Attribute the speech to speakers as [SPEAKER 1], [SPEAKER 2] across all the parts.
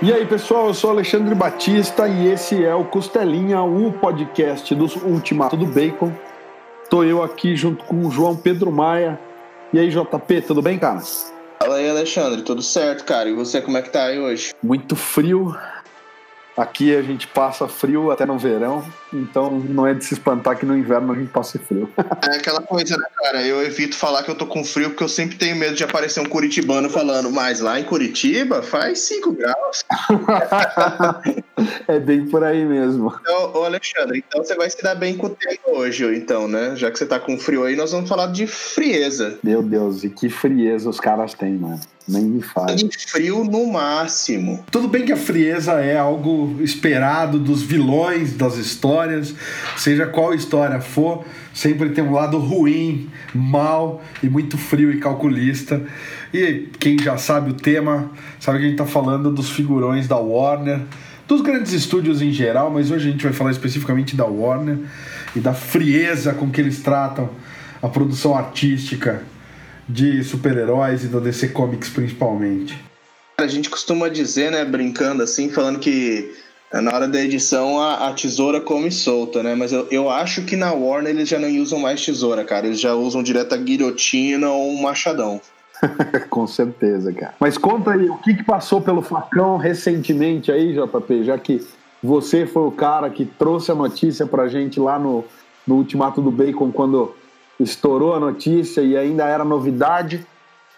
[SPEAKER 1] E aí, pessoal, eu sou Alexandre Batista e esse é o Costelinha, o podcast do Ultimato do Bacon. Tô eu aqui junto com o João Pedro Maia. E aí, JP, tudo bem, cara?
[SPEAKER 2] Fala aí, Alexandre, tudo certo, cara? E você, como é que tá aí hoje?
[SPEAKER 1] Muito frio, Aqui a gente passa frio até no verão, então não é de se espantar que no inverno a gente passe frio.
[SPEAKER 2] É aquela coisa, né, cara? Eu evito falar que eu tô com frio porque eu sempre tenho medo de aparecer um curitibano falando, mas lá em Curitiba faz 5 graus.
[SPEAKER 1] é bem por aí mesmo.
[SPEAKER 2] Então, ô Alexandre, então você vai se dar bem com o tempo hoje, então, né? Já que você tá com frio aí, nós vamos falar de frieza.
[SPEAKER 1] Meu Deus, e que frieza os caras têm, mano. Nem me faz.
[SPEAKER 2] E frio no máximo.
[SPEAKER 1] Tudo bem que a frieza é algo esperado dos vilões das histórias, seja qual história for, sempre tem um lado ruim, mal e muito frio e calculista. E quem já sabe o tema, sabe que a gente está falando dos figurões da Warner, dos grandes estúdios em geral, mas hoje a gente vai falar especificamente da Warner e da frieza com que eles tratam a produção artística de super-heróis e da DC Comics principalmente?
[SPEAKER 2] A gente costuma dizer, né, brincando assim, falando que na hora da edição a, a tesoura come solta, né? Mas eu, eu acho que na Warner eles já não usam mais tesoura, cara. Eles já usam direto a guilhotina ou um machadão.
[SPEAKER 1] Com certeza, cara. Mas conta aí, o que, que passou pelo facão recentemente aí, JP, já que você foi o cara que trouxe a notícia pra gente lá no, no Ultimato do Bacon, quando estourou a notícia e ainda era novidade.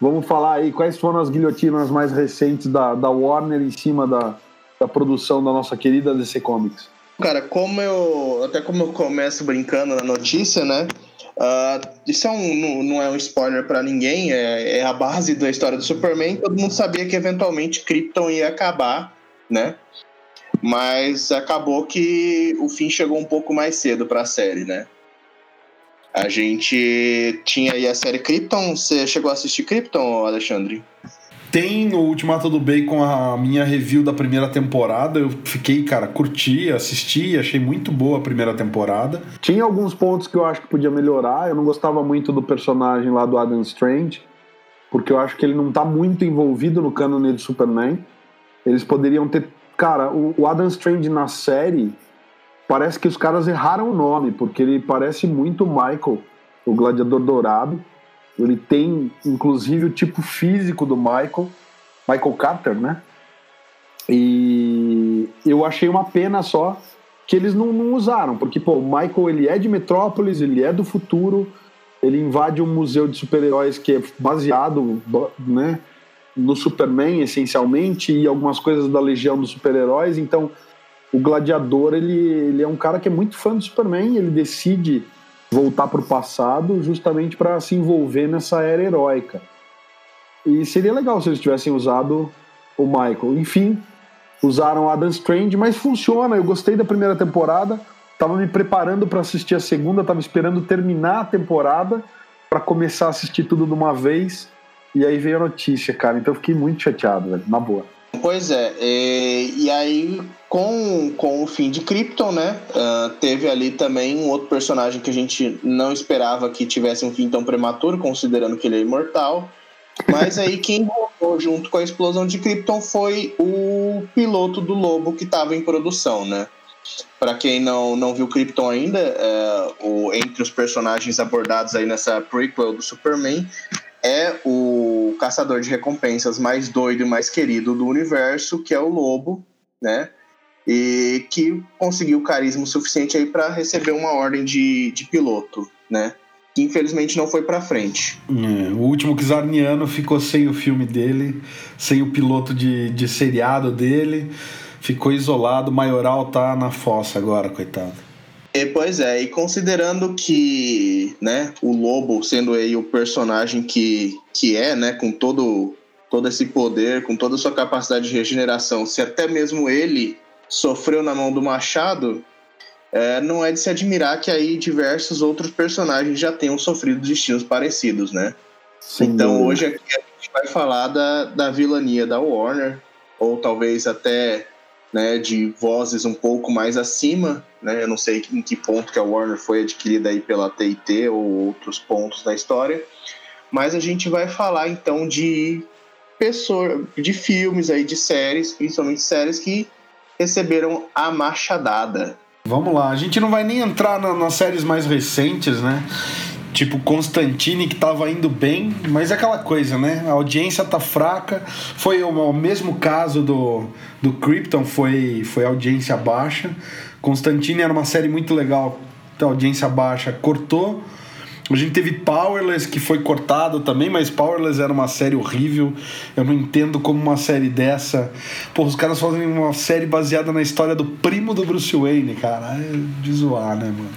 [SPEAKER 1] Vamos falar aí quais foram as guilhotinas mais recentes da, da Warner em cima da, da produção da nossa querida DC Comics.
[SPEAKER 2] Cara, como eu. Até como eu começo brincando na notícia, né? Uh, isso é um, não é um spoiler para ninguém, é, é, a base da história do Superman. Todo mundo sabia que eventualmente Krypton ia acabar, né? Mas acabou que o fim chegou um pouco mais cedo para a série, né? A gente tinha aí a série Krypton. Você chegou a assistir Krypton, Alexandre?
[SPEAKER 1] Tem no Ultimato do Bacon a minha review da primeira temporada. Eu fiquei, cara, curti, assisti, achei muito boa a primeira temporada. Tinha alguns pontos que eu acho que podia melhorar. Eu não gostava muito do personagem lá do Adam Strange, porque eu acho que ele não tá muito envolvido no cânone de Superman. Eles poderiam ter. Cara, o Adam Strange na série parece que os caras erraram o nome, porque ele parece muito Michael, o Gladiador Dourado. Ele tem, inclusive, o tipo físico do Michael, Michael Carter, né? E eu achei uma pena só que eles não, não usaram, porque, pô, o Michael, ele é de Metrópolis, ele é do futuro, ele invade um museu de super-heróis que é baseado, né, no Superman, essencialmente, e algumas coisas da Legião dos Super-Heróis, então o Gladiador ele, ele é um cara que é muito fã do Superman, ele decide voltar para o passado justamente para se envolver nessa era heróica. E seria legal se eles tivessem usado o Michael. Enfim, usaram Adam Strange, mas funciona. Eu gostei da primeira temporada, estava me preparando para assistir a segunda, estava esperando terminar a temporada para começar a assistir tudo de uma vez. E aí veio a notícia, cara. Então eu fiquei muito chateado, velho, na boa.
[SPEAKER 2] Pois é, e, e aí com, com o fim de Krypton, né? Uh, teve ali também um outro personagem que a gente não esperava que tivesse um fim tão prematuro, considerando que ele é imortal. Mas aí quem voltou junto com a explosão de Krypton foi o piloto do Lobo que estava em produção, né? Para quem não, não viu Krypton ainda, é, o, entre os personagens abordados aí nessa prequel do Superman, é o caçador de recompensas mais doido e mais querido do universo, que é o Lobo, né? E que conseguiu carisma suficiente aí para receber uma ordem de, de piloto, né? Que infelizmente não foi para frente.
[SPEAKER 1] É, o último Kizarniano ficou sem o filme dele, sem o piloto de, de seriado dele, ficou isolado. O Maioral tá na fossa agora, coitado.
[SPEAKER 2] E, pois é, e considerando que né, o Lobo, sendo aí o personagem que, que é, né, com todo, todo esse poder, com toda a sua capacidade de regeneração, se até mesmo ele sofreu na mão do Machado, é, não é de se admirar que aí diversos outros personagens já tenham sofrido destinos parecidos, né? Sim. Então hoje aqui a gente vai falar da, da vilania da Warner, ou talvez até né, de vozes um pouco mais acima, né? Eu não sei em que ponto que a Warner foi adquirida aí pela TIT ou outros pontos da história, mas a gente vai falar então de pessoa de filmes aí, de séries, principalmente séries que receberam a machadada.
[SPEAKER 1] Vamos lá, a gente não vai nem entrar na, nas séries mais recentes, né? Tipo Constantine que tava indo bem, mas é aquela coisa, né? A audiência tá fraca. Foi o, mesmo caso do, do Krypton, foi, foi audiência baixa. Constantine era uma série muito legal, a audiência baixa cortou. A gente teve Powerless, que foi cortado também, mas Powerless era uma série horrível. Eu não entendo como uma série dessa. Pô, os caras fazem uma série baseada na história do primo do Bruce Wayne, cara. É de zoar, né, mano?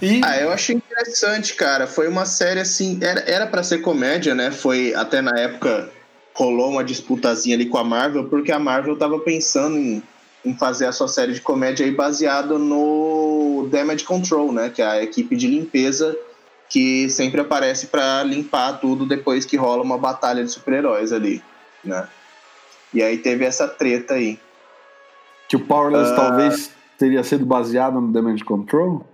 [SPEAKER 2] E... Ah, eu achei interessante, cara. Foi uma série assim. Era para ser comédia, né? Foi até na época rolou uma disputazinha ali com a Marvel, porque a Marvel tava pensando em, em fazer a sua série de comédia aí no Damage Control, né? Que é a equipe de limpeza que sempre aparece para limpar tudo depois que rola uma batalha de super-heróis ali, né? E aí teve essa treta aí.
[SPEAKER 1] Que o Powerless uh... talvez teria sido baseado no Damage Control?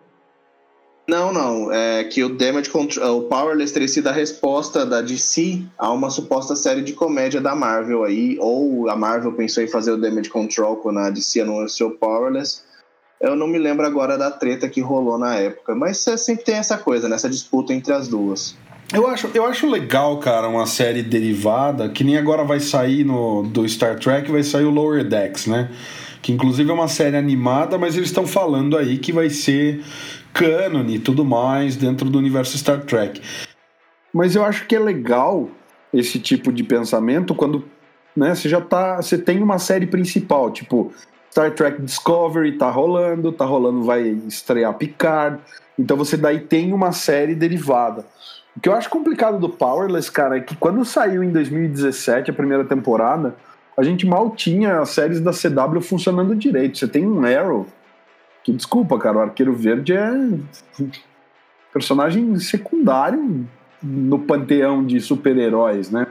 [SPEAKER 2] Não, não. É que o Damage Control, o Powerless teria sido a resposta da DC a uma suposta série de comédia da Marvel aí, ou a Marvel pensou em fazer o Damage Control quando a DC anunciou Powerless. Eu não me lembro agora da treta que rolou na época, mas sempre tem essa coisa, né? disputa entre as duas.
[SPEAKER 1] Eu acho, eu acho legal, cara, uma série derivada, que nem agora vai sair no, do Star Trek, vai sair o Lower Decks, né? Que inclusive é uma série animada, mas eles estão falando aí que vai ser cânone e tudo mais dentro do universo Star Trek. Mas eu acho que é legal esse tipo de pensamento quando né, você já tá. Você tem uma série principal, tipo, Star Trek Discovery tá rolando, tá rolando, vai estrear Picard. Então você daí tem uma série derivada. O que eu acho complicado do Powerless, cara, é que quando saiu em 2017 a primeira temporada, a gente mal tinha as séries da CW funcionando direito. Você tem um Arrow, que desculpa, cara, o Arqueiro Verde é personagem secundário no panteão de super-heróis, né?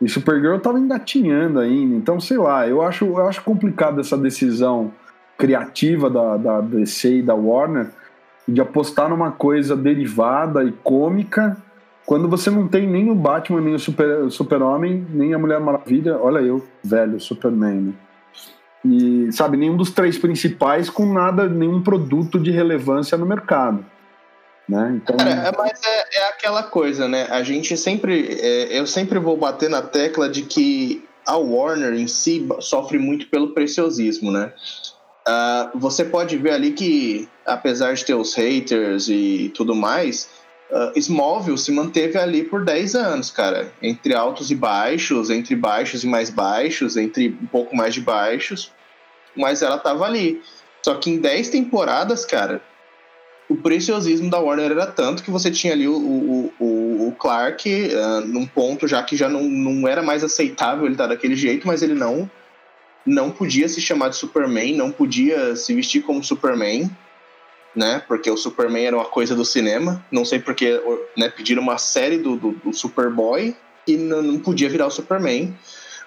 [SPEAKER 1] E Supergirl tava engatinhando ainda. Então, sei lá, eu acho, eu acho complicado essa decisão criativa da, da DC e da Warner de apostar numa coisa derivada e cômica quando você não tem nem o Batman, nem o Super-Homem, Super nem a Mulher Maravilha. Olha eu, velho, Superman, né? E, sabe, nenhum dos três principais com nada, nenhum produto de relevância no mercado. Né?
[SPEAKER 2] Então... Cara, é, mas é, é, aquela coisa, né? A gente sempre. É, eu sempre vou bater na tecla de que a Warner em si sofre muito pelo preciosismo, né? Uh, você pode ver ali que, apesar de ter os haters e tudo mais, uh, Smallville se manteve ali por 10 anos, cara. Entre altos e baixos, entre baixos e mais baixos, entre um pouco mais de baixos, mas ela tava ali. Só que em 10 temporadas, cara, o preciosismo da Warner era tanto que você tinha ali o, o, o, Clark uh, num ponto já que já não, não era mais aceitável ele estar daquele jeito, mas ele não não podia se chamar de Superman, não podia se vestir como Superman, né? Porque o Superman era uma coisa do cinema. Não sei porque né, pediram uma série do, do, do Superboy e não, não podia virar o Superman.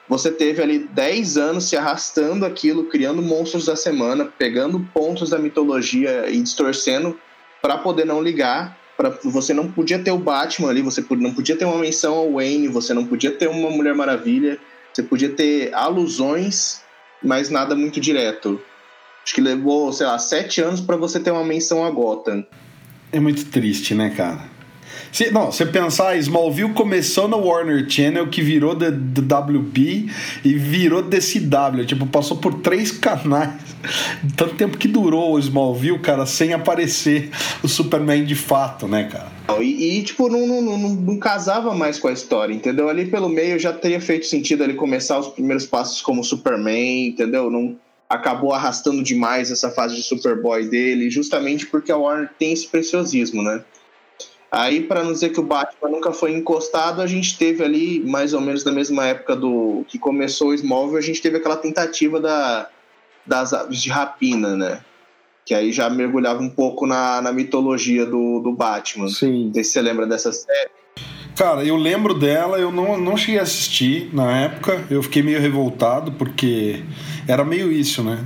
[SPEAKER 2] Você teve ali 10 anos se arrastando aquilo, criando monstros da semana, pegando pontos da mitologia e distorcendo para poder não ligar. Pra, você não podia ter o Batman ali, você não podia ter uma menção ao Wayne, você não podia ter uma Mulher Maravilha, você podia ter alusões, mas nada muito direto. Acho que levou, sei lá, sete anos para você ter uma menção a Gotham.
[SPEAKER 1] É muito triste, né, cara? Se, não, você pensar, Smallville começou no Warner Channel, que virou da WB e virou DCW. Tipo, passou por três canais. Tanto tempo que durou o Smallville, cara, sem aparecer o Superman de fato, né, cara?
[SPEAKER 2] E, e tipo, não, não, não, não, casava mais com a história, entendeu? Ali pelo meio já teria feito sentido ele começar os primeiros passos como Superman, entendeu? Não acabou arrastando demais essa fase de Superboy dele, justamente porque a Warner tem esse preciosismo, né? Aí, para não dizer que o Batman nunca foi encostado, a gente teve ali, mais ou menos na mesma época do que começou o Smallville, a gente teve aquela tentativa da, das aves de rapina, né? Que aí já mergulhava um pouco na, na mitologia do, do Batman.
[SPEAKER 1] Sim.
[SPEAKER 2] Não sei se você lembra dessa série.
[SPEAKER 1] Cara, eu lembro dela, eu não, não cheguei a assistir na época, eu fiquei meio revoltado, porque era meio isso, né?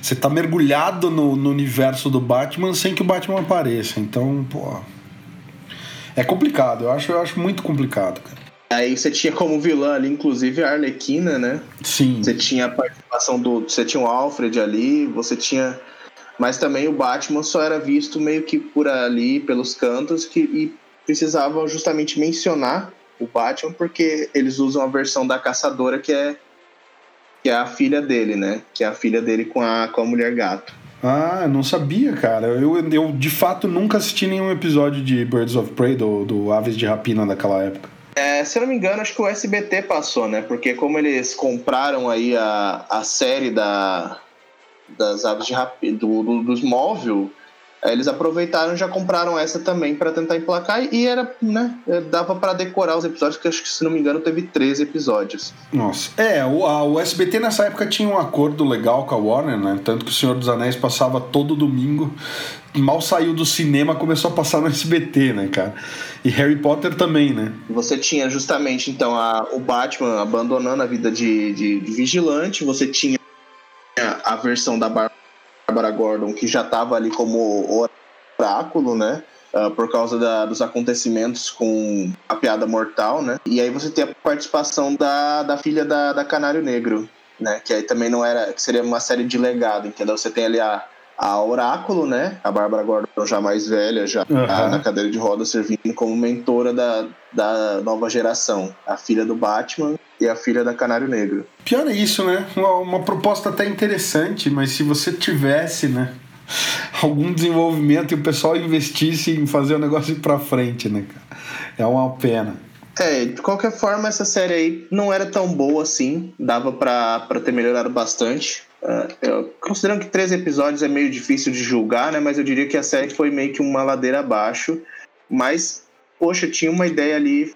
[SPEAKER 1] Você tá mergulhado no, no universo do Batman sem que o Batman apareça, então, pô, é complicado, eu acho, eu acho muito complicado, cara.
[SPEAKER 2] Aí você tinha como vilã ali, inclusive, a Arlequina, né?
[SPEAKER 1] Sim.
[SPEAKER 2] Você tinha a participação do. Você tinha o Alfred ali, você tinha. Mas também o Batman só era visto meio que por ali, pelos cantos, que, e precisava justamente mencionar o Batman, porque eles usam a versão da caçadora que é, que é a filha dele, né? Que é a filha dele com a, com a mulher gato.
[SPEAKER 1] Ah, não sabia, cara. Eu, eu de fato nunca assisti nenhum episódio de Birds of Prey, do, do Aves de Rapina daquela época.
[SPEAKER 2] É, se eu não me engano, acho que o SBT passou, né? Porque como eles compraram aí a, a série da, das aves de rapina, do, do, dos móvel, eles aproveitaram e já compraram essa também para tentar emplacar e era, né, dava para decorar os episódios, que acho que se não me engano teve 13 episódios.
[SPEAKER 1] Nossa, é, o, a, o SBT nessa época tinha um acordo legal com a Warner, né? Tanto que o Senhor dos Anéis passava todo domingo mal saiu do cinema, começou a passar no SBT, né, cara? E Harry Potter também, né?
[SPEAKER 2] Você tinha justamente, então, a, o Batman abandonando a vida de, de, de vigilante, você tinha a versão da Bárbara Gordon, que já estava ali como oráculo, né? Uh, por causa da, dos acontecimentos com a piada mortal, né? E aí você tem a participação da, da filha da, da Canário Negro, né? Que aí também não era... Que seria uma série de legado, entendeu? Você tem ali a a Oráculo, né? A Bárbara Gordon já mais velha, já uhum. na cadeira de rodas, servindo como mentora da, da nova geração. A filha do Batman e a filha da Canário Negro.
[SPEAKER 1] Pior é isso, né? Uma, uma proposta até interessante, mas se você tivesse, né? Algum desenvolvimento e o pessoal investisse em fazer o negócio ir pra frente, né, cara? É uma pena.
[SPEAKER 2] É, de qualquer forma, essa série aí não era tão boa assim. Dava para ter melhorado bastante. Uh, considerando que três episódios é meio difícil de julgar, né? Mas eu diria que a série foi meio que uma ladeira abaixo. Mas, poxa, tinha uma ideia ali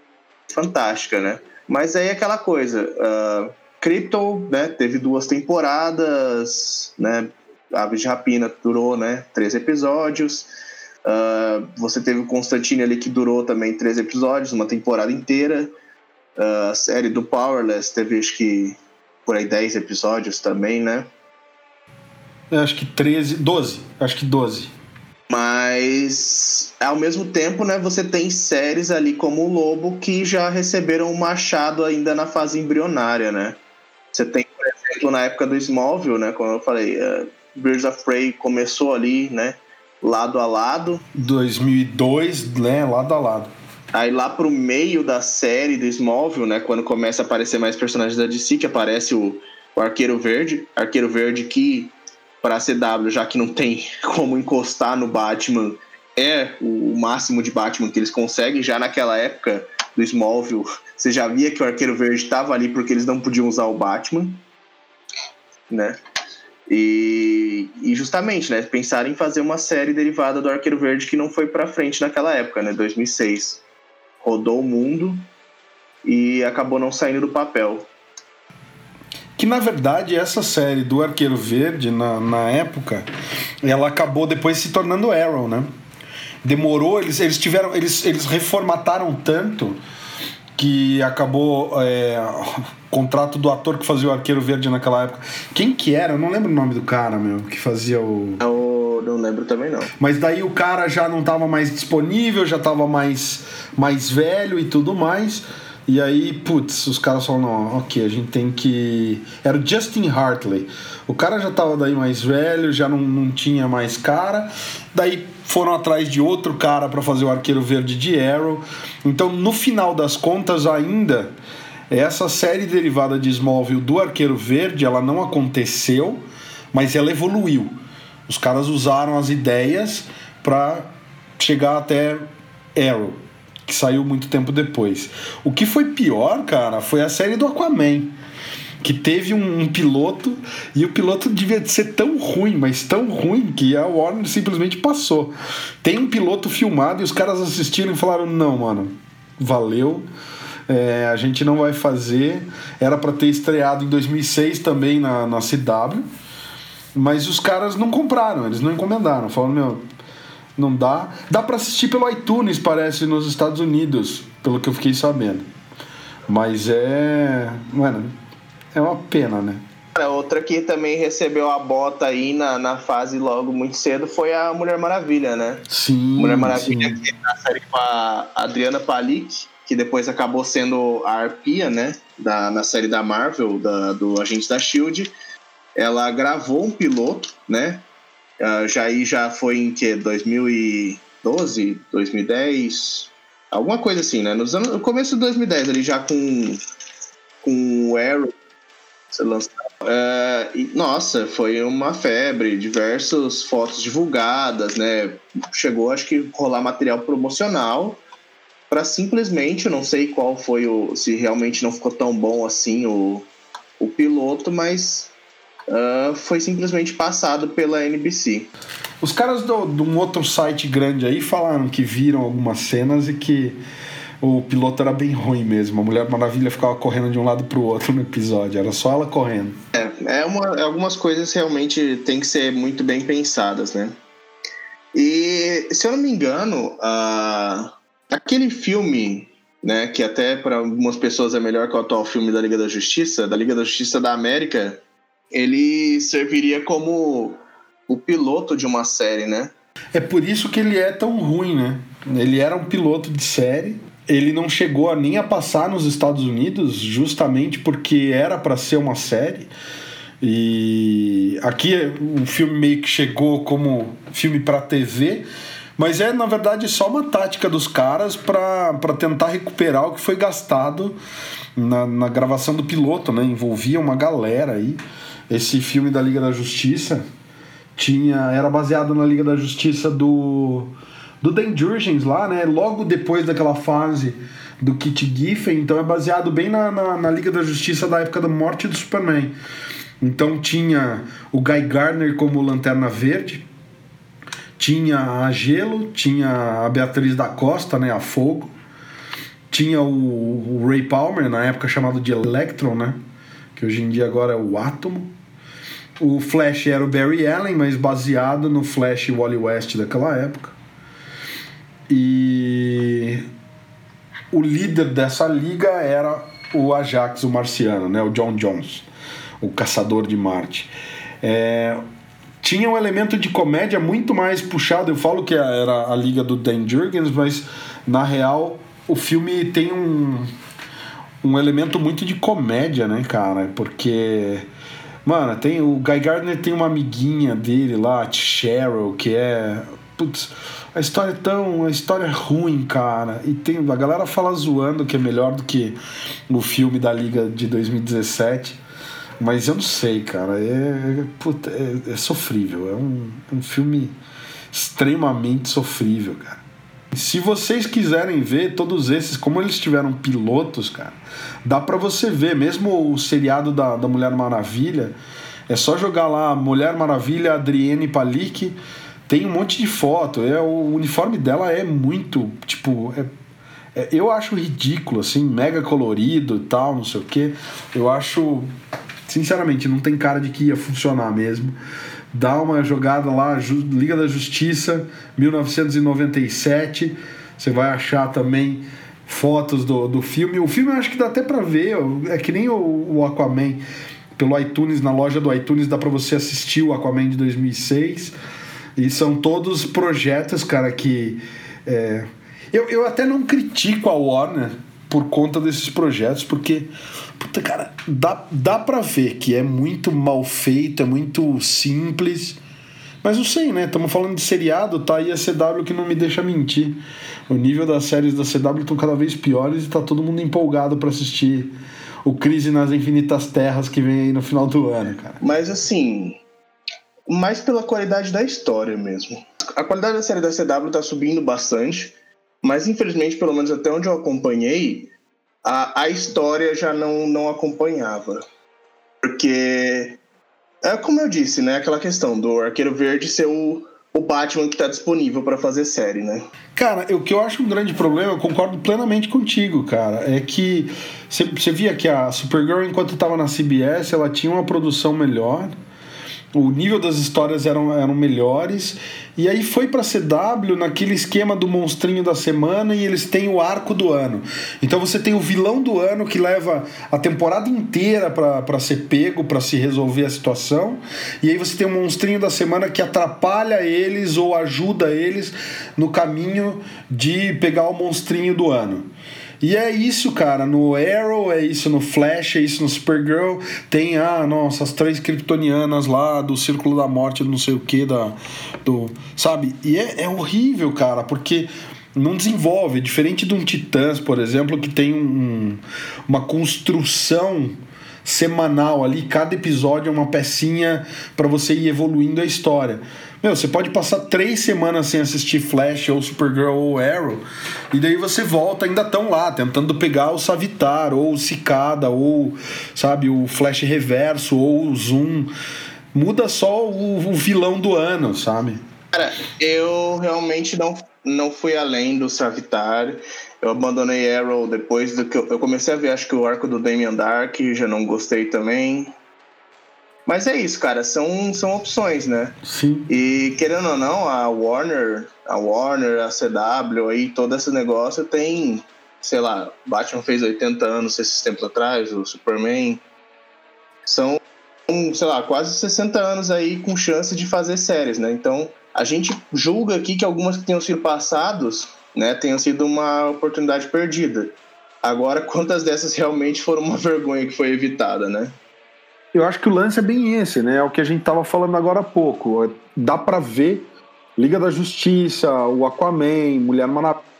[SPEAKER 2] fantástica, né? Mas aí é aquela coisa. Uh, Krypton, né? Teve duas temporadas, né? Aves de Rapina durou, né? Três episódios. Uh, você teve o Constantine ali que durou também três episódios, uma temporada inteira. Uh, a série do Powerless teve acho que por aí 10 episódios também, né?
[SPEAKER 1] Eu acho que 13, 12, acho que 12.
[SPEAKER 2] Mas ao mesmo tempo, né, você tem séries ali como o Lobo que já receberam o machado ainda na fase embrionária, né? Você tem, por exemplo, na época do Smallville, né, como eu falei, uh, Birds of Prey começou ali, né, lado a lado.
[SPEAKER 1] 2002, né, lado a lado.
[SPEAKER 2] Aí lá pro meio da série do Smallville, né, quando começa a aparecer mais personagens da DC, que aparece o, o Arqueiro Verde, Arqueiro Verde que para a CW, já que não tem como encostar no Batman, é o, máximo de Batman que eles conseguem. Já naquela época do Smallville, você já via que o Arqueiro Verde estava ali porque eles não podiam usar o Batman, né? E, e, justamente, né, pensar em fazer uma série derivada do Arqueiro Verde que não foi para frente naquela época, né, 2006 rodou o mundo e acabou não saindo do papel.
[SPEAKER 1] Que na verdade essa série do Arqueiro Verde, na, na época, ela acabou depois se tornando Arrow, né? Demorou, eles, eles tiveram. Eles, eles reformataram tanto que acabou é, o contrato do ator que fazia o Arqueiro Verde naquela época. Quem que era? Eu não lembro o nome do cara, meu, que fazia o.
[SPEAKER 2] É o não lembro também não.
[SPEAKER 1] Mas daí o cara já não estava mais disponível, já estava mais, mais velho e tudo mais. E aí, putz, os caras falaram, não, ok, a gente tem que. Era o Justin Hartley. O cara já tava daí mais velho, já não, não tinha mais cara. Daí foram atrás de outro cara para fazer o arqueiro verde de Arrow. Então, no final das contas, ainda, essa série derivada de Smallville do Arqueiro Verde, ela não aconteceu, mas ela evoluiu. Os caras usaram as ideias para chegar até Arrow, que saiu muito tempo depois. O que foi pior, cara, foi a série do Aquaman. Que teve um, um piloto e o piloto devia ser tão ruim, mas tão ruim que a Warner simplesmente passou. Tem um piloto filmado e os caras assistiram e falaram: não, mano, valeu. É, a gente não vai fazer. Era para ter estreado em 2006 também na, na CW mas os caras não compraram, eles não encomendaram. Falaram, meu, não dá. Dá para assistir pelo iTunes, parece, nos Estados Unidos, pelo que eu fiquei sabendo. Mas é. Mano, é uma pena, né?
[SPEAKER 2] Outra que também recebeu a bota aí na, na fase logo muito cedo foi a Mulher Maravilha, né?
[SPEAKER 1] Sim.
[SPEAKER 2] Mulher Maravilha, sim. que na série com a Adriana Palik, que depois acabou sendo a Arpia, né? Da, na série da Marvel, da, do Agente da Shield. Ela gravou um piloto, né? Uh, já aí já foi em que? 2012, 2010, alguma coisa assim, né? Nos anos, no começo de 2010, ali já com, com o Arrow ser lançado. Uh, e, nossa, foi uma febre, diversas fotos divulgadas, né? Chegou, acho que, rolar material promocional para simplesmente, eu não sei qual foi o. se realmente não ficou tão bom assim o, o piloto, mas uh, foi simplesmente passado pela NBC.
[SPEAKER 1] Os caras do, de um outro site grande aí falaram que viram algumas cenas e que o piloto era bem ruim mesmo. A Mulher Maravilha ficava correndo de um lado pro outro no episódio, era só ela correndo.
[SPEAKER 2] É, é uma, algumas coisas realmente tem que ser muito bem pensadas, né? E se eu não me engano, uh, aquele filme, né, que até para algumas pessoas é melhor que o atual filme da Liga da Justiça, da Liga da Justiça da América, ele serviria como o piloto de uma série, né?
[SPEAKER 1] É por isso que ele é tão ruim, né? Ele era um piloto de série ele não chegou a nem a passar nos Estados Unidos, justamente porque era para ser uma série. E aqui o filme meio que chegou como filme para TV, mas é na verdade só uma tática dos caras para tentar recuperar o que foi gastado na, na gravação do piloto, né? Envolvia uma galera aí. Esse filme da Liga da Justiça tinha era baseado na Liga da Justiça do do Dan Jurgens lá, né? Logo depois daquela fase do Kit Giffen, então é baseado bem na, na, na, Liga da Justiça da época da morte do Superman. Então tinha o Guy Gardner como Lanterna Verde, tinha a Gelo, tinha a Beatriz da Costa, né? A Fogo, tinha o, o Ray Palmer, na época chamado de Electron, né? Que hoje em dia agora é o Átomo. O Flash era o Barry Allen, mas baseado no Flash Wally West daquela época. E o líder dessa liga era o Ajax, o marciano, né? o John Jones, o caçador de Marte. É, tinha um elemento de comédia muito mais puxado. Eu falo que era a liga do Dan Jurgens, mas na real o filme tem um, um elemento muito de comédia, né, cara? Porque. Mano, tem o Guy Gardner tem uma amiguinha dele lá, a Cheryl, que é. Putz, a história é tão. A história é ruim, cara. E tem. A galera fala zoando que é melhor do que o filme da Liga de 2017. Mas eu não sei, cara. É, puta, é, é sofrível. É um, um filme extremamente sofrível, cara. Se vocês quiserem ver todos esses, como eles tiveram pilotos, cara, dá para você ver. Mesmo o seriado da, da Mulher Maravilha, é só jogar lá Mulher Maravilha, Adrienne Palik tem um monte de foto. É, o uniforme dela é muito, tipo, é, é, eu acho ridículo, assim, mega colorido e tal, não sei o que. Eu acho, sinceramente, não tem cara de que ia funcionar mesmo. Dá uma jogada lá, Liga da Justiça, 1997. Você vai achar também fotos do, do filme. O filme eu acho que dá até pra ver, é que nem o, o Aquaman. Pelo iTunes, na loja do iTunes, dá pra você assistir o Aquaman de 2006 e são todos projetos, cara, que. É... Eu, eu até não critico a Warner por conta desses projetos, porque, puta, cara, dá, dá pra ver que é muito mal feito, é muito simples. Mas não sei, né? Estamos falando de seriado, tá aí a CW que não me deixa mentir. O nível das séries da CW estão cada vez piores e tá todo mundo empolgado para assistir o Crise nas Infinitas Terras que vem aí no final do ano, cara.
[SPEAKER 2] Mas assim, mais pela qualidade da história mesmo. A qualidade da série da CW tá subindo bastante, mas infelizmente, pelo menos até onde eu acompanhei, a, a história já não, não acompanhava. Porque é como eu disse, né? Aquela questão do Arqueiro Verde ser o, o Batman que está disponível para fazer série, né?
[SPEAKER 1] Cara, o que eu acho um grande problema, eu concordo plenamente contigo, cara, é que você via que a Supergirl, enquanto estava na CBS, ela tinha uma produção melhor o nível das histórias eram, eram melhores. E aí foi para CW naquele esquema do monstrinho da semana e eles têm o arco do ano. Então você tem o vilão do ano que leva a temporada inteira para ser pego, para se resolver a situação. E aí você tem o monstrinho da semana que atrapalha eles ou ajuda eles no caminho de pegar o monstrinho do ano. E é isso, cara. No Arrow, é isso no Flash, é isso no Supergirl. Tem, ah, nossa, as três kryptonianas lá do Círculo da Morte, não sei o que, da. Do, sabe? E é, é horrível, cara, porque não desenvolve. Diferente de um Titãs, por exemplo, que tem um, uma construção semanal ali, cada episódio é uma pecinha para você ir evoluindo a história. Meu, você pode passar três semanas sem assistir Flash ou Supergirl ou Arrow, e daí você volta, ainda tão lá, tentando pegar o Savitar, ou o Cicada, ou, sabe, o Flash Reverso, ou o Zoom. Muda só o, o vilão do ano, sabe?
[SPEAKER 2] Cara, eu realmente não, não fui além do Savitar. Eu abandonei Arrow depois do que eu, eu comecei a ver, acho que o arco do Damian Dark, já não gostei também. Mas é isso, cara, são, são opções, né?
[SPEAKER 1] Sim.
[SPEAKER 2] E querendo ou não, a Warner, a Warner, a CW aí, todo esse negócio tem, sei lá, Batman fez 80 anos esses tempos atrás, o Superman. São, sei lá, quase 60 anos aí com chance de fazer séries, né? Então, a gente julga aqui que algumas que tenham sido passados, né, tenham sido uma oportunidade perdida. Agora, quantas dessas realmente foram uma vergonha que foi evitada, né?
[SPEAKER 1] Eu acho que o lance é bem esse, né? É o que a gente tava falando agora há pouco. É, dá para ver Liga da Justiça, o Aquaman, Mulher Maravilha.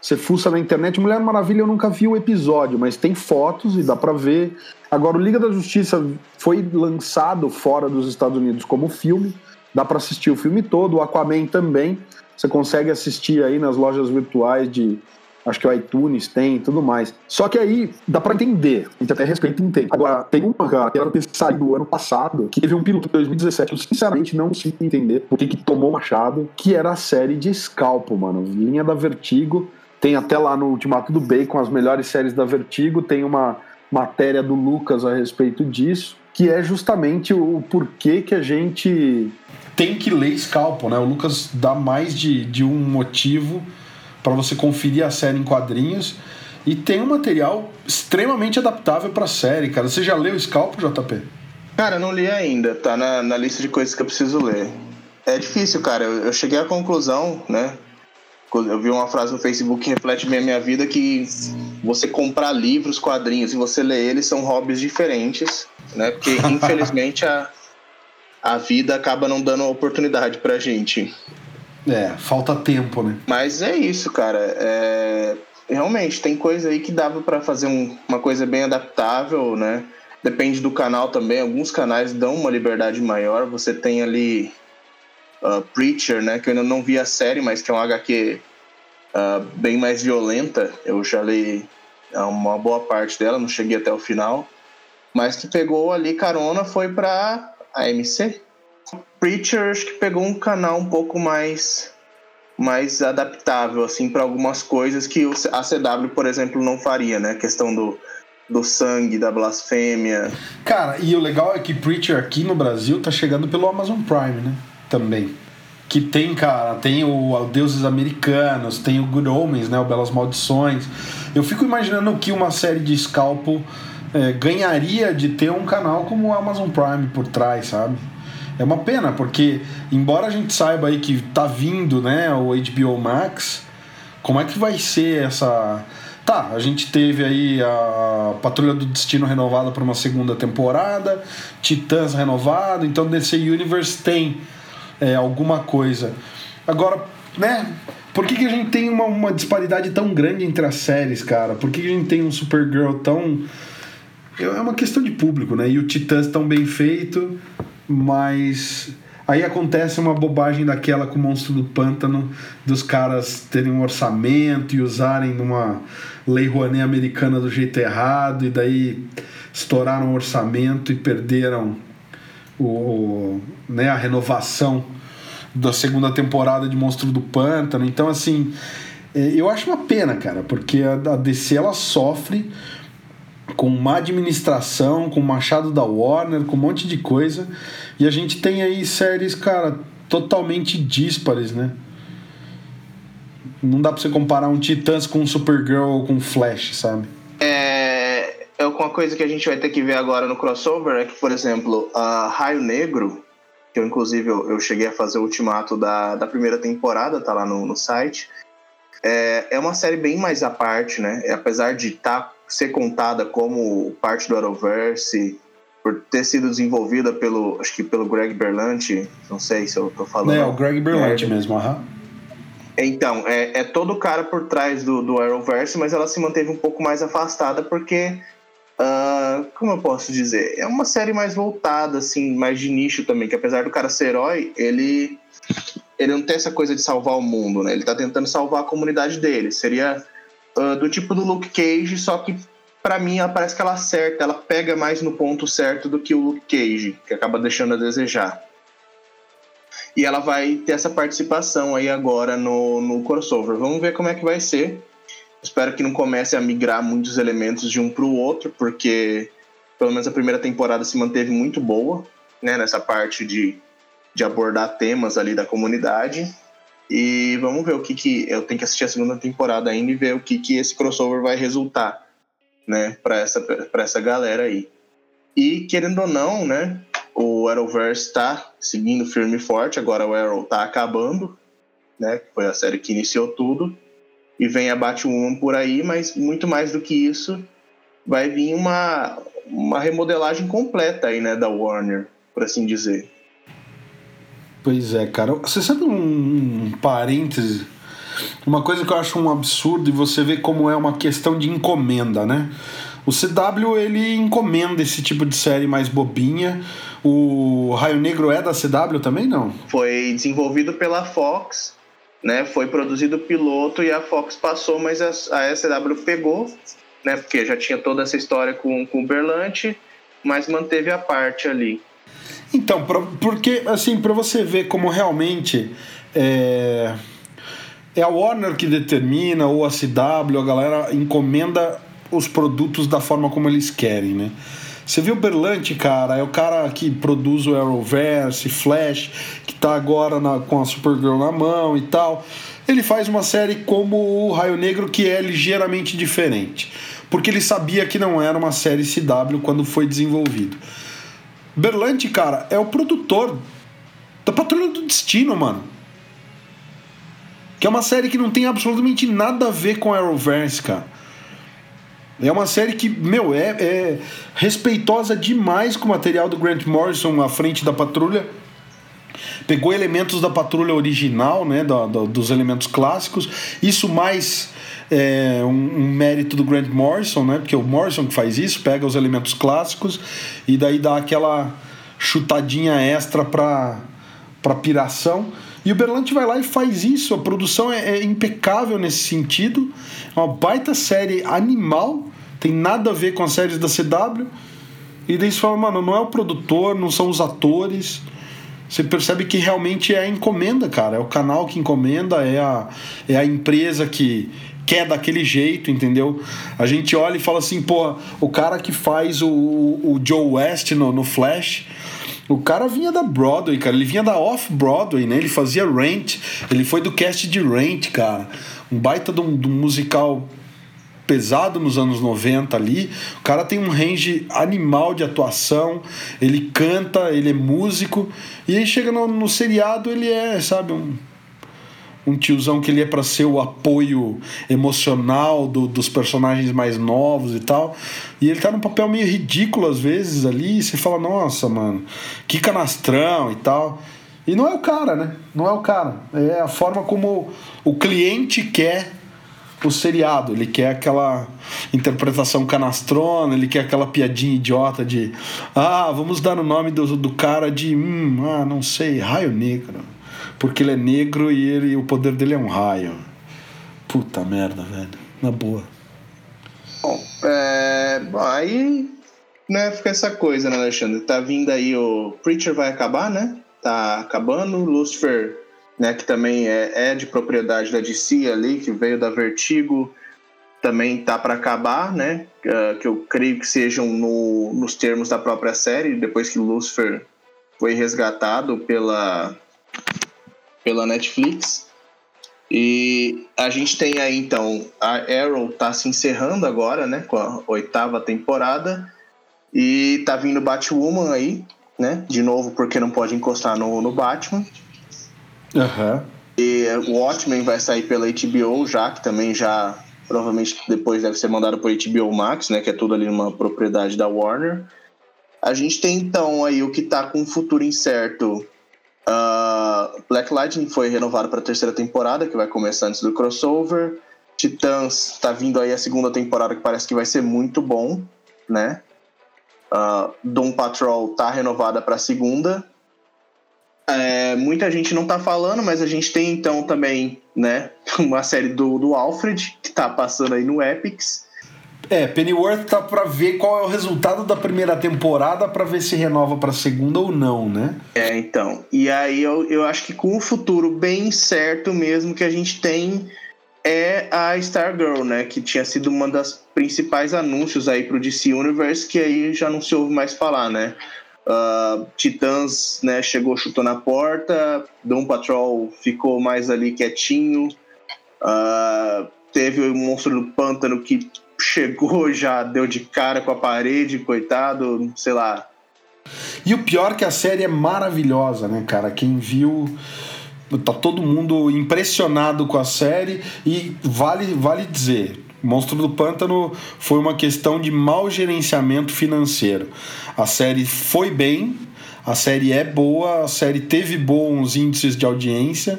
[SPEAKER 1] Você fuça na internet, Mulher Maravilha eu nunca vi o episódio, mas tem fotos e dá para ver. Agora, o Liga da Justiça foi lançado fora dos Estados Unidos como filme, dá para assistir o filme todo, o Aquaman também. Você consegue assistir aí nas lojas virtuais de acho que o iTunes tem e tudo mais. Só que aí dá para entender, a gente até respeita e entende. Agora, tem uma, cara, que era ter saído do ano passado, que teve um piloto em 2017, eu sinceramente não consigo entender por que tomou Machado, que era a série de Scalpo, mano. Linha da Vertigo. Tem até lá no Ultimato do Bacon as melhores séries da Vertigo, tem uma matéria do Lucas a respeito disso, que é justamente o porquê que a gente tem que ler Scalpo, né? O Lucas dá mais de, de um motivo para você conferir a série em quadrinhos. E tem um material extremamente adaptável para a série, cara. Você já leu Scalpo, JP?
[SPEAKER 2] Cara, não li ainda. Tá na, na lista de coisas que eu preciso ler. É difícil, cara. Eu, eu cheguei à conclusão, né? Eu vi uma frase no Facebook que reflete bem a minha vida que você comprar livros, quadrinhos e você ler eles são hobbies diferentes, né? Porque infelizmente a, a vida acaba não dando oportunidade pra gente.
[SPEAKER 1] É, falta tempo, né?
[SPEAKER 2] Mas é isso, cara. É... Realmente, tem coisa aí que dava para fazer um, uma coisa bem adaptável, né? Depende do canal também. Alguns canais dão uma liberdade maior. Você tem ali uh, Preacher, né? Que eu ainda não vi a série, mas que é um HQ uh, bem mais violenta. Eu já li uh, uma boa parte dela, não cheguei até o final. Mas que pegou ali carona foi pra AMC, Preacher acho que pegou um canal um pouco mais mais adaptável assim para algumas coisas que a CW, por exemplo, não faria, né? A questão do do sangue, da blasfêmia.
[SPEAKER 1] Cara, e o legal é que Preacher aqui no Brasil tá chegando pelo Amazon Prime, né? Também. Que tem, cara, tem o, Deuses Americanos, tem o Good Omens, né? O Belas Maldições. Eu fico imaginando que uma série de Scalpo é, ganharia de ter um canal como o Amazon Prime por trás, sabe? É uma pena, porque embora a gente saiba aí que tá vindo, né, o HBO Max, como é que vai ser essa Tá, a gente teve aí a Patrulha do Destino renovada para uma segunda temporada, Titãs renovado, então DC Universe tem é, alguma coisa. Agora, né? Por que, que a gente tem uma, uma disparidade tão grande entre as séries, cara? Por que, que a gente tem um Supergirl tão. É uma questão de público, né? E o Titãs tão bem feito, mas aí acontece uma bobagem daquela com o monstro do pântano, dos caras terem um orçamento e usarem numa lei Rouanet americana do jeito errado, e daí estouraram o orçamento e perderam o, o né, a renovação da segunda temporada de Monstro do Pântano. Então, assim, é, eu acho uma pena, cara, porque a DC ela sofre com má administração, com Machado da Warner, com um monte de coisa. E a gente tem aí séries, cara, totalmente díspares, né? Não dá pra você comparar um Titãs com um Supergirl ou com Flash, sabe?
[SPEAKER 2] É, é uma coisa que a gente vai ter que ver agora no crossover é que, por exemplo, a Raio Negro, que eu inclusive eu, eu cheguei a fazer o ultimato da, da primeira temporada, tá lá no, no site é, é uma série bem mais à parte, né? Apesar de tá, ser contada como parte do Arrowverse, por ter sido desenvolvida pelo, acho que pelo Greg Berlanti, não sei se eu tô falando.
[SPEAKER 1] É, o Greg Berlanti é. mesmo, aham. Uhum.
[SPEAKER 2] Então, é, é todo o cara por trás do, do Arrowverse, mas ela se manteve um pouco mais afastada porque, uh, como eu posso dizer, é uma série mais voltada, assim, mais de nicho também, que apesar do cara ser herói, ele, ele não tem essa coisa de salvar o mundo, né? Ele tá tentando salvar a comunidade dele. Seria uh, do tipo do Luke Cage, só que para mim ela parece que ela acerta, ela pega mais no ponto certo do que o Luke Cage, que acaba deixando a desejar. E ela vai ter essa participação aí agora no, no crossover. Vamos ver como é que vai ser. Espero que não comece a migrar muitos elementos de um para o outro, porque pelo menos a primeira temporada se manteve muito boa, né, nessa parte de, de abordar temas ali da comunidade. E vamos ver o que que eu tenho que assistir a segunda temporada ainda e ver o que que esse crossover vai resultar, né, para essa para essa galera aí. E querendo ou não, né, o Arrowverse está seguindo firme e forte, agora o Arrow está acabando, né? Foi a série que iniciou tudo. E vem a Batwoman por aí, mas muito mais do que isso, vai vir uma, uma remodelagem completa aí, né, da Warner, por assim dizer.
[SPEAKER 1] Pois é, cara. Você sabe um, um parêntese? Uma coisa que eu acho um absurdo e você vê como é uma questão de encomenda, né? O CW ele encomenda esse tipo de série mais bobinha. O Raio Negro é da CW também, não?
[SPEAKER 2] Foi desenvolvido pela Fox, né? Foi produzido piloto e a Fox passou, mas a, a CW pegou, né? Porque já tinha toda essa história com, com o Berlante, mas manteve a parte ali.
[SPEAKER 1] Então, pra, porque assim, para você ver como realmente é, é a Warner que determina ou a CW, a galera encomenda os produtos da forma como eles querem, né? Você viu o Berlante, cara, é o cara que produz o Arrowverse, Flash, que tá agora na, com a Supergirl na mão e tal. Ele faz uma série como o Raio Negro que é ligeiramente diferente, porque ele sabia que não era uma série CW quando foi desenvolvido. Berlante, cara, é o produtor da Patrulha do Destino, mano. Que é uma série que não tem absolutamente nada a ver com Arrowverse, cara. É uma série que, meu, é, é respeitosa demais com o material do Grant Morrison à frente da patrulha. Pegou elementos da patrulha original, né, do, dos elementos clássicos. Isso mais é, um, um, mérito do Grant Morrison, né, porque é o Morrison que faz isso, pega os elementos clássicos e daí dá aquela chutadinha extra para para piração. E o Berlante vai lá e faz isso. A produção é, é impecável nesse sentido. É uma baita série animal tem nada a ver com as séries da CW. E daí você fala, mano, não é o produtor, não são os atores. Você percebe que realmente é a encomenda, cara. É o canal que encomenda, é a, é a empresa que quer daquele jeito, entendeu? A gente olha e fala assim, pô, o cara que faz o, o Joe West no, no Flash. O cara vinha da Broadway, cara. Ele vinha da Off-Broadway, né? Ele fazia Rent. Ele foi do cast de Rent, cara. Um baita de um, de um musical pesado nos anos 90 ali. O cara tem um range animal de atuação, ele canta, ele é músico, e aí chega no, no seriado, ele é, sabe, um, um tiozão que ele é para ser o apoio emocional do, dos personagens mais novos e tal. E ele tá num papel meio ridículo às vezes ali, e você fala, nossa, mano, que canastrão e tal. E não é o cara, né? Não é o cara. É a forma como o cliente quer o seriado. Ele quer aquela interpretação canastrona, ele quer aquela piadinha idiota de ah, vamos dar o nome do, do cara de hum, ah, não sei, raio negro. Porque ele é negro e ele, o poder dele é um raio. Puta merda, velho. Na boa.
[SPEAKER 2] Bom, é, aí né, fica essa coisa, né, Alexandre? Tá vindo aí o Preacher vai acabar, né? Tá acabando, Lucifer né, que também é, é de propriedade da DC ali, que veio da Vertigo, também tá para acabar, né? Uh, que eu creio que sejam no, nos termos da própria série, depois que Lucifer foi resgatado pela, pela Netflix. E a gente tem aí então a Arrow tá se encerrando agora, né, com a oitava temporada. E tá vindo Batwoman aí, né? De novo, porque não pode encostar no, no Batman.
[SPEAKER 1] Uhum.
[SPEAKER 2] E o Watchmen vai sair pela HBO já, que também já provavelmente depois deve ser mandado por HBO Max, né, que é tudo ali uma propriedade da Warner. A gente tem então aí o que tá com o futuro incerto. Uh, Black Lightning foi renovado para a terceira temporada, que vai começar antes do crossover. Titãs tá vindo aí a segunda temporada, que parece que vai ser muito bom, né? Uh, Doom Patrol tá renovada para a segunda. É, muita gente não tá falando, mas a gente tem então também, né, uma série do, do Alfred, que tá passando aí no Epics.
[SPEAKER 1] É, Pennyworth tá para ver qual é o resultado da primeira temporada para ver se renova para segunda ou não, né?
[SPEAKER 2] É, então. E aí eu, eu acho que com o futuro bem certo mesmo que a gente tem é a Stargirl, né, que tinha sido uma das principais anúncios aí pro DC Universe que aí já não se ouve mais falar, né? Uh, Titãs né, chegou, chutou na porta, Doom Patrol ficou mais ali quietinho. Uh, teve o monstro do pântano que chegou, já deu de cara com a parede, coitado, sei lá.
[SPEAKER 1] E o pior é que a série é maravilhosa, né, cara? Quem viu tá todo mundo impressionado com a série e vale vale dizer, Monstro do Pântano foi uma questão de mau gerenciamento financeiro. A série foi bem, a série é boa, a série teve bons índices de audiência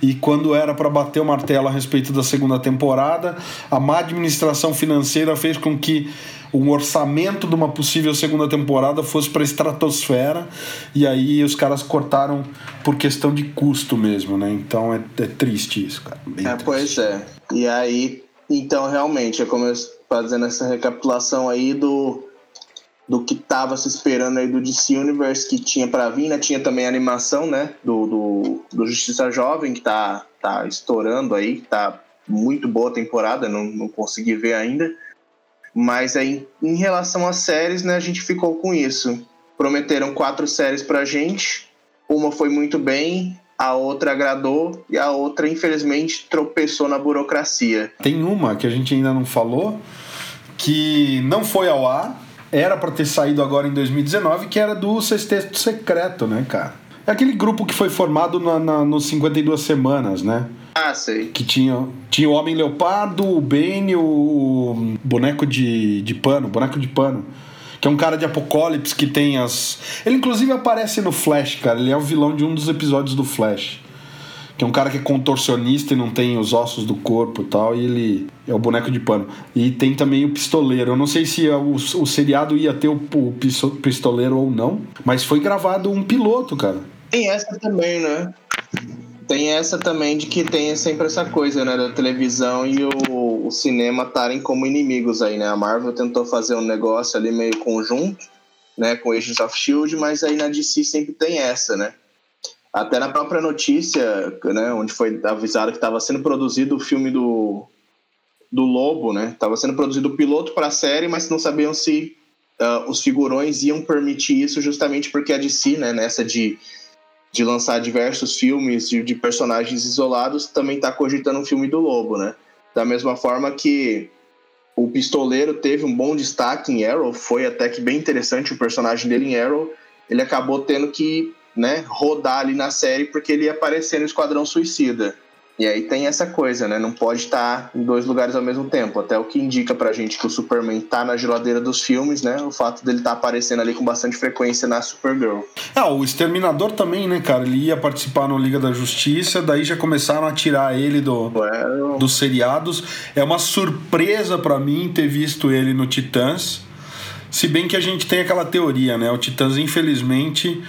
[SPEAKER 1] e quando era para bater o martelo a respeito da segunda temporada, a má administração financeira fez com que o orçamento de uma possível segunda temporada fosse para estratosfera e aí os caras cortaram por questão de custo mesmo, né? Então é, é triste isso, cara.
[SPEAKER 2] Bem é, triste. pois é. E aí então, realmente, é como eu fazendo essa recapitulação aí do, do que tava se esperando aí do DC Universe que tinha para vir, né? Tinha também a animação, né? Do, do, do, Justiça Jovem, que tá, tá estourando aí, tá muito boa temporada, não, não consegui ver ainda. Mas aí, em relação às séries, né, a gente ficou com isso. Prometeram quatro séries pra gente, uma foi muito bem, a outra agradou e a outra, infelizmente, tropeçou na burocracia.
[SPEAKER 1] Tem uma que a gente ainda não falou, que não foi ao ar, era para ter saído agora em 2019, que era do Sexteto Secreto, né, cara? É aquele grupo que foi formado na, na, nos 52 Semanas, né?
[SPEAKER 2] Ah, sei.
[SPEAKER 1] Que tinha, tinha o Homem Leopardo, o Bane, o boneco de, de pano, boneco de pano que é um cara de Apocalipse que tem as. Ele inclusive aparece no Flash, cara. Ele é o vilão de um dos episódios do Flash. Que é um cara que é contorcionista e não tem os ossos do corpo e tal, e ele é o boneco de pano. E tem também o pistoleiro. Eu não sei se o, o seriado ia ter o, o pistoleiro ou não, mas foi gravado um piloto, cara.
[SPEAKER 2] Tem essa também, né? Tem essa também de que tem sempre essa coisa, né, da televisão e o, o cinema estarem como inimigos aí, né? A Marvel tentou fazer um negócio ali meio conjunto, né, com Agents of Shield, mas aí na DC sempre tem essa, né? Até na própria notícia, né, onde foi avisado que estava sendo produzido o filme do, do Lobo, né? Estava sendo produzido o piloto para a série, mas não sabiam se uh, os figurões iam permitir isso, justamente porque a DC, né, nessa de de lançar diversos filmes de, de personagens isolados, também está cogitando um filme do Lobo, né? Da mesma forma que o Pistoleiro teve um bom destaque em Arrow, foi até que bem interessante o personagem dele em Arrow, ele acabou tendo que né, rodar ali na série porque ele ia aparecer no Esquadrão Suicida. E aí tem essa coisa, né? Não pode estar em dois lugares ao mesmo tempo. Até o que indica pra gente que o Superman tá na geladeira dos filmes, né? O fato dele estar tá aparecendo ali com bastante frequência na Supergirl.
[SPEAKER 1] Ah, o Exterminador também, né, cara? Ele ia participar no Liga da Justiça, daí já começaram a tirar ele do, well... dos seriados. É uma surpresa para mim ter visto ele no Titãs. Se bem que a gente tem aquela teoria, né? O Titãs, infelizmente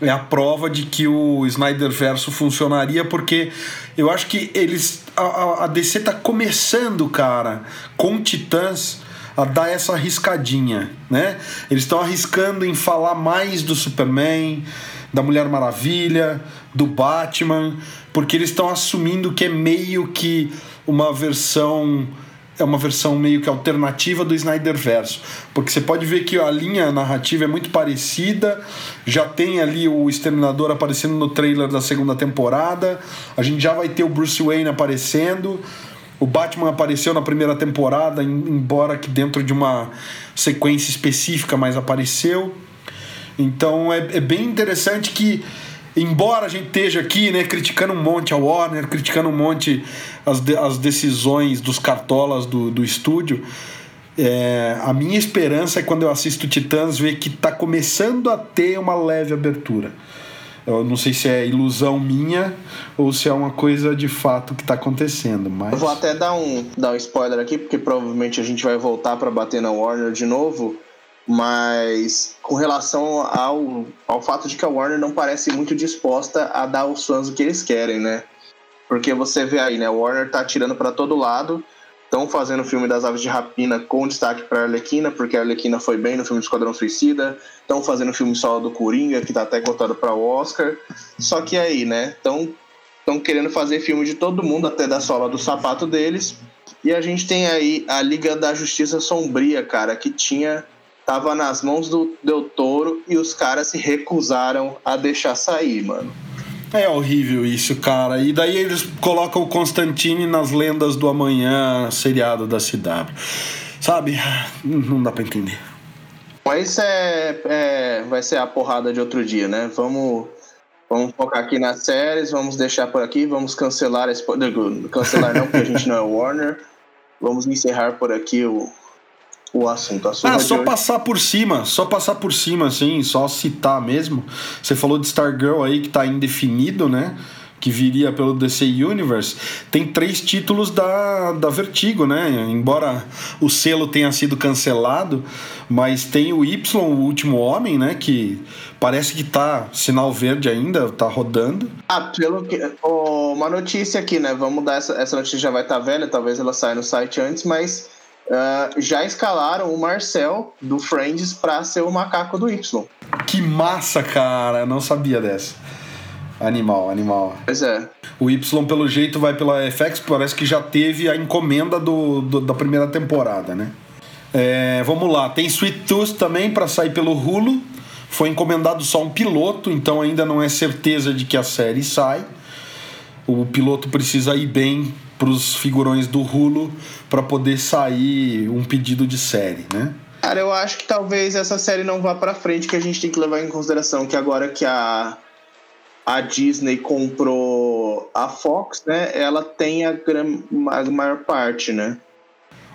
[SPEAKER 1] é a prova de que o Snyder Verso funcionaria, porque eu acho que eles. A, a DC tá começando, cara, com Titãs a dar essa arriscadinha, né? Eles estão arriscando em falar mais do Superman, da Mulher Maravilha, do Batman, porque eles estão assumindo que é meio que uma versão é uma versão meio que alternativa do Snyder Verso, porque você pode ver que a linha narrativa é muito parecida, já tem ali o Exterminador aparecendo no trailer da segunda temporada, a gente já vai ter o Bruce Wayne aparecendo, o Batman apareceu na primeira temporada, embora que dentro de uma sequência específica, mas apareceu. Então é, é bem interessante que embora a gente esteja aqui, né, criticando um monte a Warner, criticando um monte as, de, as decisões dos cartolas do, do estúdio, é, a minha esperança é quando eu assisto Titãs ver que está começando a ter uma leve abertura. Eu não sei se é ilusão minha ou se é uma coisa de fato que está acontecendo, mas...
[SPEAKER 2] Eu vou até dar um, dar um spoiler aqui, porque provavelmente a gente vai voltar para bater na Warner de novo, mas com relação ao, ao fato de que a Warner não parece muito disposta a dar aos fãs o que eles querem, né? Porque você vê aí, né? A Warner tá tirando para todo lado, estão fazendo o filme das Aves de Rapina com destaque para Arlequina, porque a Arlequina foi bem no filme Esquadrão Suicida, estão fazendo o filme solo do Coringa, que tá até cotado para o Oscar. Só que aí, né? Estão estão querendo fazer filme de todo mundo, até da sola do sapato deles. E a gente tem aí a Liga da Justiça Sombria, cara, que tinha tava nas mãos do Del Toro e os caras se recusaram a deixar sair, mano.
[SPEAKER 1] É horrível isso, cara. E daí eles colocam o Constantine nas lendas do amanhã, seriado da CW. Sabe? Não dá pra entender.
[SPEAKER 2] Mas é, é, vai ser a porrada de outro dia, né? Vamos, vamos focar aqui nas séries, vamos deixar por aqui, vamos cancelar esse. Cancelar não, porque a gente não é Warner. Vamos encerrar por aqui o, o assunto.
[SPEAKER 1] ah, só passar por cima, só passar por cima, assim, só citar mesmo. Você falou de Stargirl aí que tá indefinido, né? Que viria pelo DC Universe. Tem três títulos da, da Vertigo, né? Embora o selo tenha sido cancelado, mas tem o Y, o último homem, né? Que parece que tá sinal verde ainda, tá rodando.
[SPEAKER 2] Ah, pelo que. Oh, uma notícia aqui, né? Vamos dar essa, essa notícia já vai estar tá velha, talvez ela saia no site antes, mas uh, já escalaram o Marcel do Friends para ser o macaco do Y.
[SPEAKER 1] Que massa, cara! Eu não sabia dessa. Animal, animal.
[SPEAKER 2] Pois é.
[SPEAKER 1] O Y, pelo jeito, vai pela FX, parece que já teve a encomenda do, do da primeira temporada, né? É, vamos lá, tem Sweet Tooth também para sair pelo Hulu. Foi encomendado só um piloto, então ainda não é certeza de que a série sai. O piloto precisa ir bem para os figurões do Hulu para poder sair um pedido de série, né?
[SPEAKER 2] Cara, eu acho que talvez essa série não vá para frente, que a gente tem que levar em consideração que agora que a a Disney comprou a Fox, né? Ela tem a, a maior parte, né?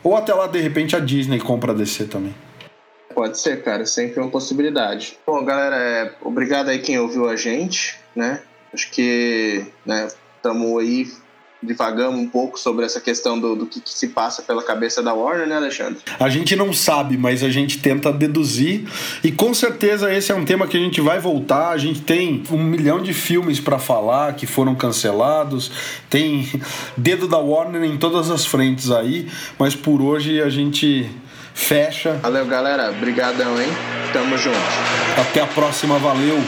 [SPEAKER 1] Ou até lá de repente a Disney compra a DC também.
[SPEAKER 2] Pode ser, cara, sempre uma possibilidade. Bom, galera, é, obrigado aí quem ouviu a gente, né? Acho que, né, estamos aí divagamos um pouco sobre essa questão do, do que, que, se passa pela cabeça da Warner, né, Alexandre?
[SPEAKER 1] A gente não sabe, mas a gente tenta deduzir. E com certeza esse é um tema que a gente vai voltar. A gente tem um milhão de filmes para falar que foram cancelados. Tem dedo da Warner em todas as frentes aí. Mas por hoje a gente fecha.
[SPEAKER 2] Valeu, galera. Obrigadão, hein? Tamo junto.
[SPEAKER 1] Até a próxima. Valeu.